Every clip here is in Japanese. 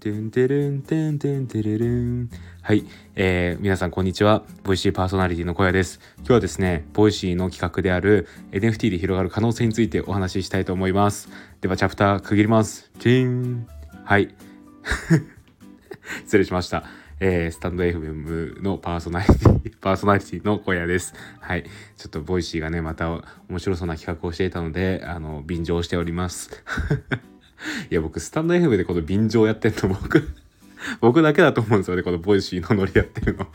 てんてるんてんてんてれるん。はい、えー、皆さんこんにちは。 Voicy パーソナリティの小屋です。今日はですね Voicy の企画である NFT で広がる可能性についてお話ししたいと思います。ではチャプター区切ります。チーン。はい。失礼しました。えー、スタンド FM のパーソナリティ、パーソナリティの小屋です。はい。ちょっと Voicy がね、また面白そうな企画をしていたので、あの、便乗しております。いや、僕、スタンド FM でこの便乗やってんの、僕僕だけだと思うんですよね、この Voicy のノリやってるの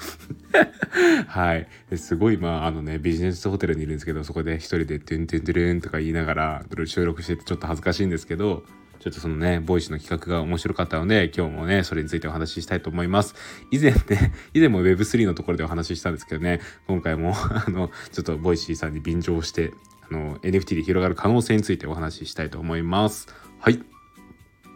はい。すごい、まあ、あのね、ビジネスホテルにいるんですけど、そこで一人で、トゥントゥントゥルンとか言いながら、収録しててちょっと恥ずかしいんですけど、ちょっとそのね、 Voicy の企画が面白かったので、今日もね、それについてお話ししたいと思います。以前ね、以前も Web3 のところでお話ししたんですけどね、今回もあの、ちょっと Voicy さんに便乗して、あの、NFT で広がる可能性についてお話ししたいと思います。はい。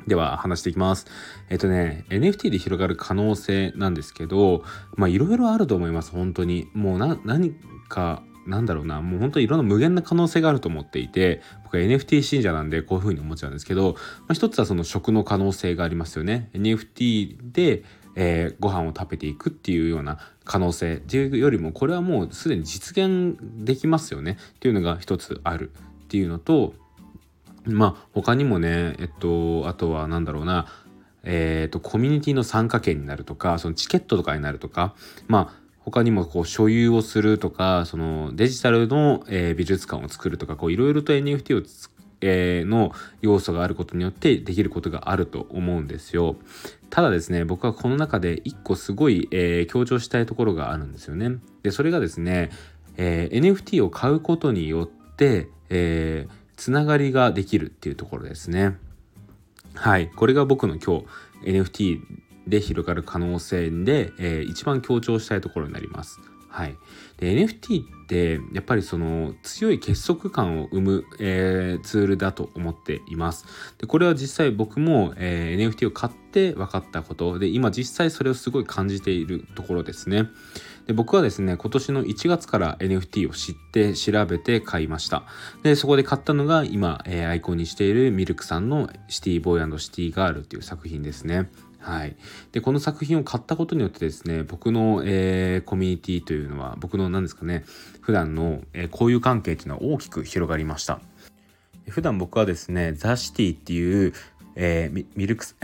では話していきます。えっとね、NFT で広がる可能性なんですけど、まあいろいろあると思います、本当に。もうな、何かなんだろうな、もう本当にいろんな無限な可能性があると思っていて、僕は NFT 信者なんでこういうふうに思っちゃうんですけど、まあ、一つはその食の可能性がありますよね。NFT で、えー、ご飯を食べていくっていうような可能性っていうよりも、これはもうすでに実現できますよねっていうのが一つあるっていうのと、まあ他にもね、えっと、あとは何だろうな、えーと、コミュニティの参加権になるとかそのチケットとかになるとかまあ他にもこう所有をするとかそのデジタルの、えー、美術館を作るとかいろいろと NFT をえー、の要素があることによってできることがあると思うんですよ。ただですね、僕はこの中で一個すごい、えー、強調したいところがあるんですよね。で、それがですね、えー、NFT を買うことによって、えー、つながりができるっていうところですね。はい。これが僕の今日 NFT で広がる可能性で、えー、一番強調したいところになります。はい、で NFT ってやっぱりその強い結束感を生む、えー、ツールだと思っています。でこれは実際僕も、えー、NFT を買って分かったことで今実際それをすごい感じているところですね。で僕はですね今年の1月から NFT を知って調べて買いましたでそこで買ったのが今、えー、アイコンにしているミルクさんのシティボーイシティガールっていう作品ですねはい、でこの作品を買ったことによってですね僕の、えー、コミュニティというのは僕の何ですかね普段の、えー、交友関係というのは大きく広がりました。普段僕はですねザ・シティっていうえー、ミルク す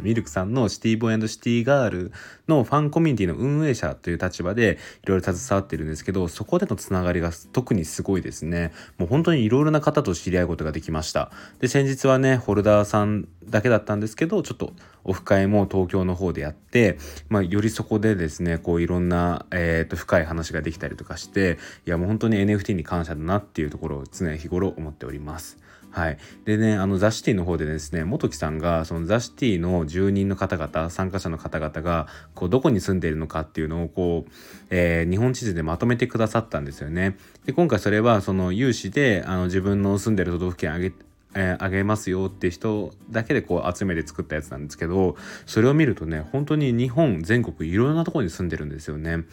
ミルクさんのシティボーイシティガールのファンコミュニティの運営者という立場でいろいろ携わってるんですけどそこでのつながりが特にすごいですねもう本当にいろいろな方と知り合うことができましたで先日はねホルダーさんだけだったんですけどちょっとオフ会も東京の方でやって、まあ、よりそこでですねこういろんな、えーと、深い話ができたりとかしていやもう本当に NFT に感謝だなっていうところを常日頃思っております。はい。でね、あの、ザ・シティの方でですね、元木さんが、そのザ・シティの住人の方々、参加者の方々が、こう、どこに住んでいるのかっていうのを、こう、えー、日本地図でまとめてくださったんですよね。で、今回それは、その、有志で、あの、自分の住んでる都道府県あげえー、あげますよって人だけでこう集めて作ったやつなんですけどそれを見るとね本当に日本全国いろんなところに住んでるんですよね。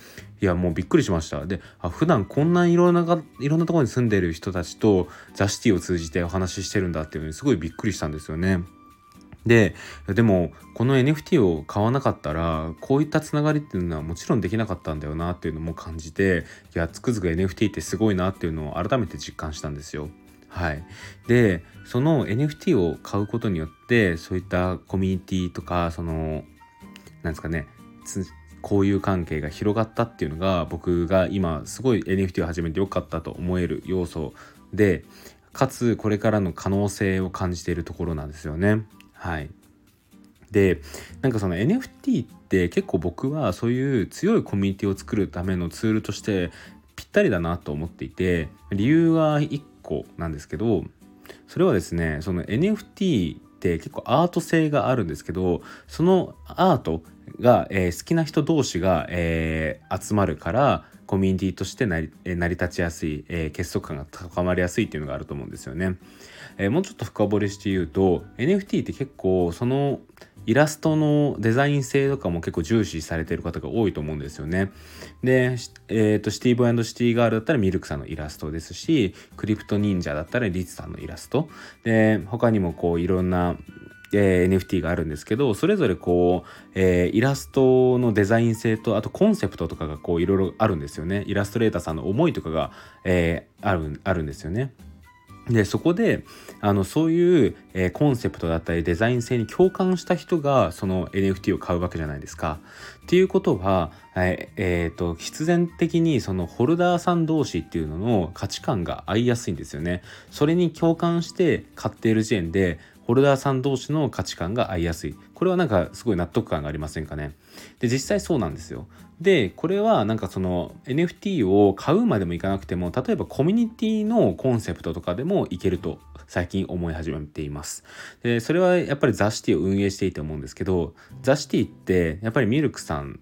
いやもうびっくりしました。であ普段こんないろんないろんなところに住んでる人たちとザ・シティを通じてお話ししてるんだっていうのにすごいびっくりしたんですよね。ででもこの NFT を買わなかったらこういったつながりっていうのはもちろんできなかったんだよなっていうのも感じていやつくづく NFT ってすごいなっていうのを改めて実感したんですよ。はい、でその NFT を買うことによってそういったコミュニティとかそのなんですかね交友関係が広がったっていうのが僕が今すごい NFT を始めてよかったと思える要素でかつこれからの可能性を感じているところなんですよね。はい、でなんかその NFT って結構僕はそういう強いコミュニティを作るためのツールとしてぴったりだなと思っていて理由は1個なんですけどそれはですねその NFT って結構アート性があるんですけどそのアートが、えー、好きな人同士が、えー、集まるからコミュニティとして成り成り立ちやすい、えー、結束感が高まりやすいっていうのがあると思うんですよね。えー、もうちょっと深掘りして言うと NFT って結構そのイラストのデザイン性とかも結構重視されてる方が多いと思うんですよね。で、えーと、シティボーシティガールだったらミルクさんのイラストですしクリプト忍者だったらリツさんのイラストで他にもこういろんなえー、NFT があるんですけどそれぞれこう、えー、イラストのデザイン性とあとコンセプトとかがこういろいろあるんですよねイラストレーターさんの思いとかが、えー、あるあるんですよね。でそこであのそういう、えー、コンセプトだったりデザイン性に共感した人がその NFT を買うわけじゃないですか。っていうことは、ええーと必然的にそのホルダーさん同士っていうのの価値観が合いやすいんですよね。それに共感して買っている時点でホルダーさん同士の価値観が合いやすいこれはなんかすごい納得感がありませんかねで実際そうなんですよでこれはなんかその NFT を買うまでもいかなくても例えばコミュニティのコンセプトとかでもいけると最近思い始めています。でそれはやっぱりザ・シティを運営していて思うんですけどザ・シティってやっぱりミルクさん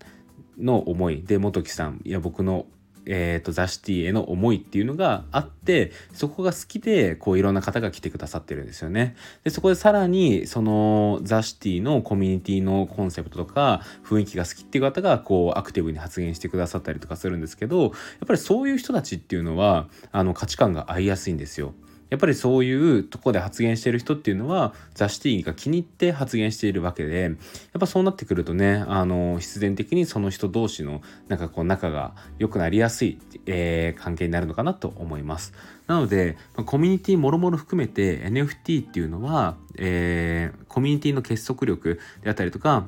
の思いで元木さんいや僕のえーと、ザ・シティへの思いっていうのがあってそこが好きでこういろんな方が来てくださってるんですよね。でそこでさらにそのザ・シティのコミュニティのコンセプトとか雰囲気が好きっていう方がこうアクティブに発言してくださったりとかするんですけどやっぱりそういう人たちっていうのはあの価値観が合いやすいんですよ。やっぱりそういうとこで発言してる人っていうのはザ・シティが気に入って発言しているわけでやっぱそうなってくるとねあの必然的にその人同士のなんかこう仲が良くなりやすい、えー、関係になるのかなと思います。なのでコミュニティもろもろ含めて NFT っていうのは、えー、コミュニティの結束力であったりとか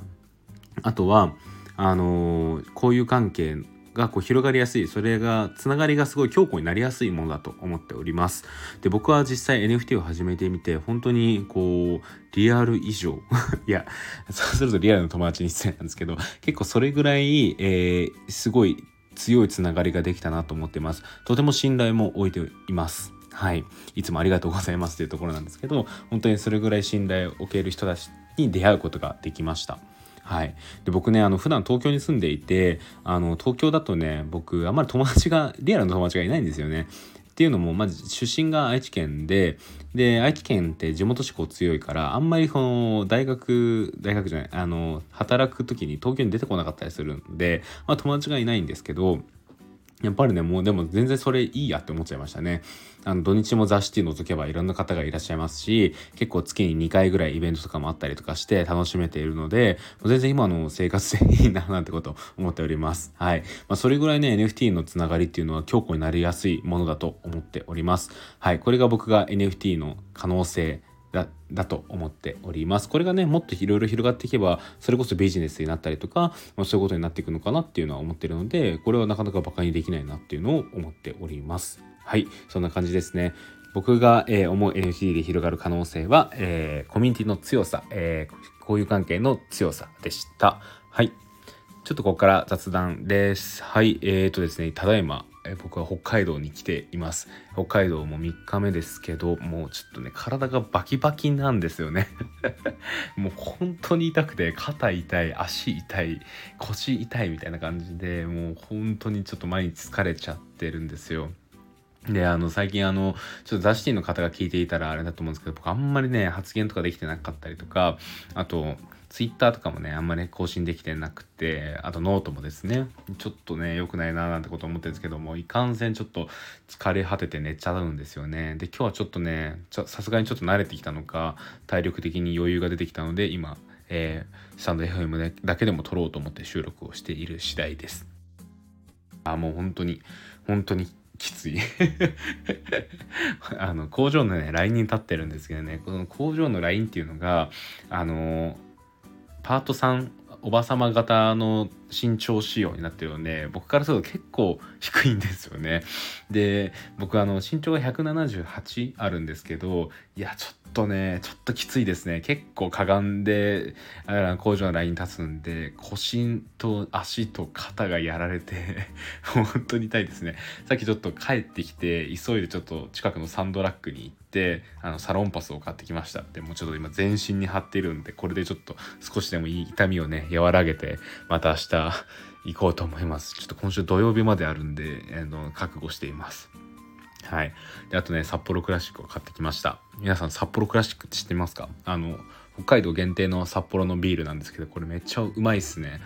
あとはあのー、交友関係がこう広がりやすいそれがつながりがすごい強固になりやすいものだと思っておりますで僕は実際 NFT を始めてみて本当にこうリアル以上 いやそうするとリアルの友達に失礼なんですけど結構それぐらい、えー、すごい強いつながりができたなと思ってますとても信頼も置いていますはい。いつもありがとうございますというところなんですけど、本当にそれぐらい信頼を置ける人たちに出会うことができました。はい、で僕ねあの普段東京に住んでいてあの東京だとね僕あんまり友達がリアルな友達がいないんですよね。っていうのもまず出身が愛知県でで愛知県って地元志向強いからあんまりこの大学大学じゃないあの働く時に東京に出てこなかったりするんで、まあ、友達がいないんですけどやっぱりね、もうでも全然それいいやって思っちゃいましたね。あの土日も雑誌覗けばいろんな方がいらっしゃいますし、結構月に2回ぐらいイベントとかもあったりとかして楽しめているので、全然今の生活でいいななんてこと思っております。はい。まあ、それぐらいね、NFT のつながりっていうのは強固になりやすいものだと思っております。はい。これが僕が NFT の可能性だだと思っております。これがねもっといろいろ広がっていけばそれこそビジネスになったりとか、まあ、そういうことになっていくのかなっていうのは思ってるのでこれはなかなかバカにできないなっていうのを思っております。はいそんな感じですね。僕が、えー、思う NFT で広がる可能性は、えー、コミュニティの強さ、えー、交友関係の強さでした。はい。ちょっとここから雑談です。はい。えーとですね、ただいま、え僕は北海道に来ています。北海道も3日目ですけどもうちょっとね体がバキバキなんですよね。もう本当に痛くて肩痛い足痛い腰痛いみたいな感じでもう本当にちょっと毎日疲れちゃってるんですよ。で、あの、最近あの、ちょっと雑誌の方が聞いていたらあれだと思うんですけど、僕あんまりね、発言とかできてなかったりとか、あと、ツイッターとかもね、あんまり更新できてなくて、あとノートもですね、ちょっとね、良くないななんてこと思ってるんですけども、いかんせんちょっと疲れ果てて寝ちゃうんですよね。で、今日はちょっとね、さすがにちょっと慣れてきたのか、体力的に余裕が出てきたので、今、えー、スタンド FM だけでも撮ろうと思って収録をしている次第です。あ、もう本当に、本当にきつい。あの工場のねラインに立ってるんですけどねこの工場のラインっていうのがあのパートさんおばさま型の身長仕様になってるので僕からすると結構低いんですよね。で僕あの身長が178あるんですけどいやちょっとねちょっときついですね結構かがんで工場のライン立つんで腰と足と肩がやられて 本当に痛いですねさっきちょっと帰ってきて急いでちょっと近くのサンドラッグに行ってあのサロンパスを買ってきましたでもうちょっと今全身に貼っているんでこれでちょっと少しでもいい痛みをね和らげてまた明日行こうと思いますちょっと今週土曜日まであるんであの覚悟していますはい。で、あとね、札幌クラシックを買ってきました。皆さん、札幌クラシックって知ってますか？あの、北海道限定の札幌のビールなんですけどこれめっちゃうまいっすね。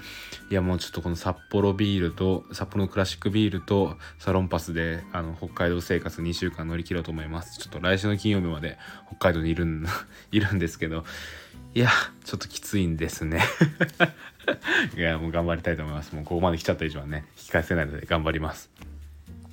いやもうちょっとこの札幌ビールと札幌のクラシックビールとサロンパスであの北海道生活2週間乗り切ろうと思います。ちょっと来週の金曜日まで北海道にいるん いるんですけど。いやちょっときついんですね。いやもう頑張りたいと思います。もうここまで来ちゃった以上はね引き返せないので頑張ります。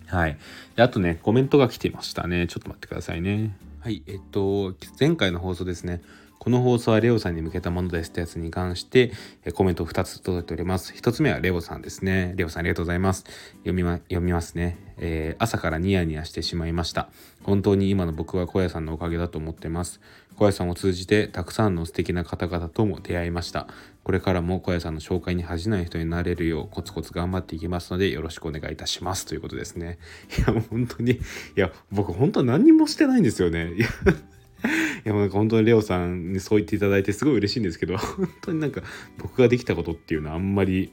はい。であとねコメントが来てましたね。ちょっと待ってくださいね。はい。えっと前回の放送ですね。この放送はレオさんに向けたものですってやつに関してコメント2つ届いております。1つ目はレオさんですね。レオさんありがとうございます。読みま、読みますね。えー、朝からニヤニヤしてしまいました。本当に今の僕は小屋さんのおかげだと思ってます。小屋さんを通じてたくさんの素敵な方々とも出会いました。これからも小屋さんの紹介に恥じない人になれるようコツコツ頑張っていきますのでよろしくお願いいたしますということですね。いや、本当に、いや、僕本当何もしてないんですよね。いやいや、なんか本当にレオさんにそう言っていただいてすごい嬉しいんですけど、本当になんか僕ができたことっていうのはあんまり、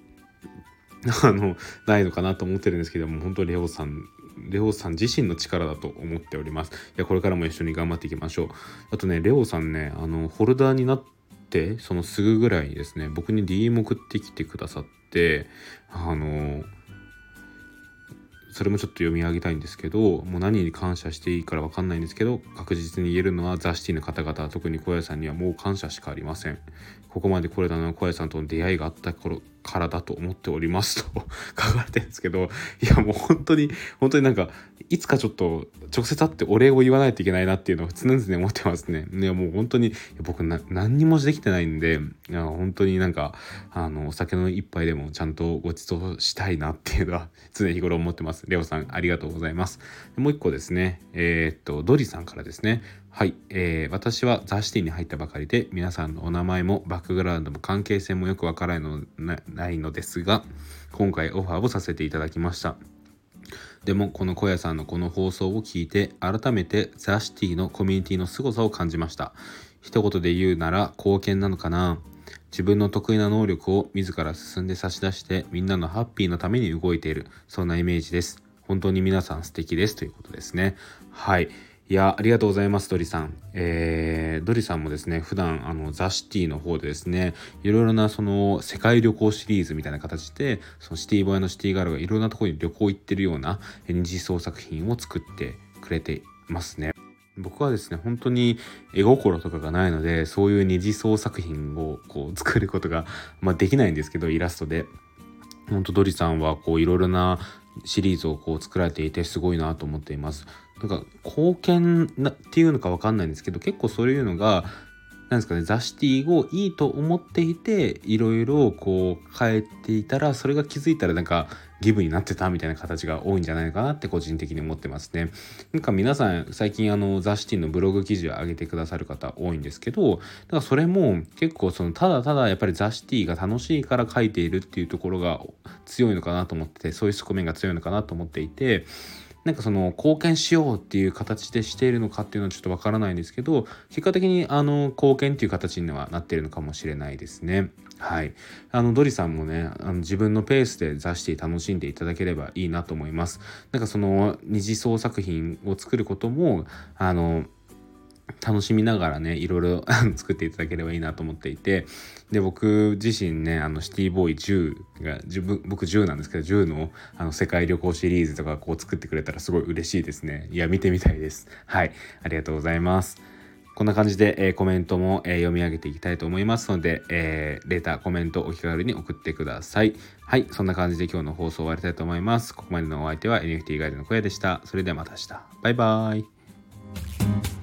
あの、ないのかなと思ってるんですけども、本当にレオさん、レオさん自身の力だと思っております。いや、これからも一緒に頑張っていきましょう。あとね、レオさんね、あの、ホルダーになって、そのすぐぐらいにですね、僕に DM 送ってきてくださって、あの、それもちょっと読み上げたいんですけどもう何に感謝していいから分かんないんですけど確実に言えるのはザ・シティの方々特に小屋さんにはもう感謝しかありません。ここまで来れたのは小屋さんとの出会いがあった頃からだと思っておりますと 書かれてるんですけどいやもう本当に本当になんかいつかちょっと直接会ってお礼を言わないといけないなっていうのを常々思ってますね。いやもう本当に僕何にもできてないんでいや本当になんかあのお酒の一杯でもちゃんとご馳走したいなっていうのは 常日頃思ってます。レオさんありがとうございます。もう一個ですねえー、っとドリさんからですねはい、えー、私はザ・シティに入ったばかりで皆さんのお名前もバックグラウンドも関係性もよくわからないのないのですが今回オファーをさせていただきました。でもこの小屋さんのこの放送を聞いて改めてザ・シティのコミュニティの凄さを感じました。一言で言うなら貢献なのかな。自分の得意な能力を自ら進んで差し出してみんなのハッピーのために動いている。そんなイメージです。本当に皆さん素敵です。ということですね。はい。いや、ありがとうございます、ドリさん。えー、ドリさんもですね、普段、あの、ザ・シティの方でですね、いろいろな、その、世界旅行シリーズみたいな形で、そのシティボーイのシティガールがいろんなところに旅行行ってるような二次創作品を作ってくれてますね。僕はですね、本当に絵心とかがないので、そういう二次創作品をこう作ることが、まあ、できないんですけど、イラストで。本当ドリさんはこういろいろなシリーズをこう作られていてすごいなと思っています。なんか貢献なっていうのか分かんないんですけど結構そういうのがなんですかねザ・シティをいいと思っていていろいろこう変えていたらそれが気づいたらなんかギブになってたみたいな形が多いんじゃないかなって個人的に思ってますね。なんか皆さん最近あのザ・シティのブログ記事を上げてくださる方多いんですけどだからそれも結構そのただただやっぱりザ・シティが楽しいから書いているっていうところが強いのかなと思っててそういう側面が強いのかなと思っていてなんかその貢献しようっていう形でしているのかっていうのはちょっとわからないんですけど結果的にあの貢献っていう形にはなっているのかもしれないですね。はい。あのドリさんもねあの自分のペースで雑誌楽しんでいただければいいなと思います。なんかその二次創作品を作ることもあの楽しみながらねいろいろ作っていただければいいなと思っていてで僕自身ねあのシティボーイ10が自分僕10なんですけど10のあの世界旅行シリーズとかこう作ってくれたらすごい嬉しいですねいや見てみたいですはいありがとうございますこんな感じで、えー、コメントも、えー、読み上げていきたいと思いますので、えー、レーター、コメントお気軽に送ってください。はい、そんな感じで今日の放送終わりたいと思います。ここまでのお相手は NFT ガイドの小屋でした。それではまた明日。バイバーイ。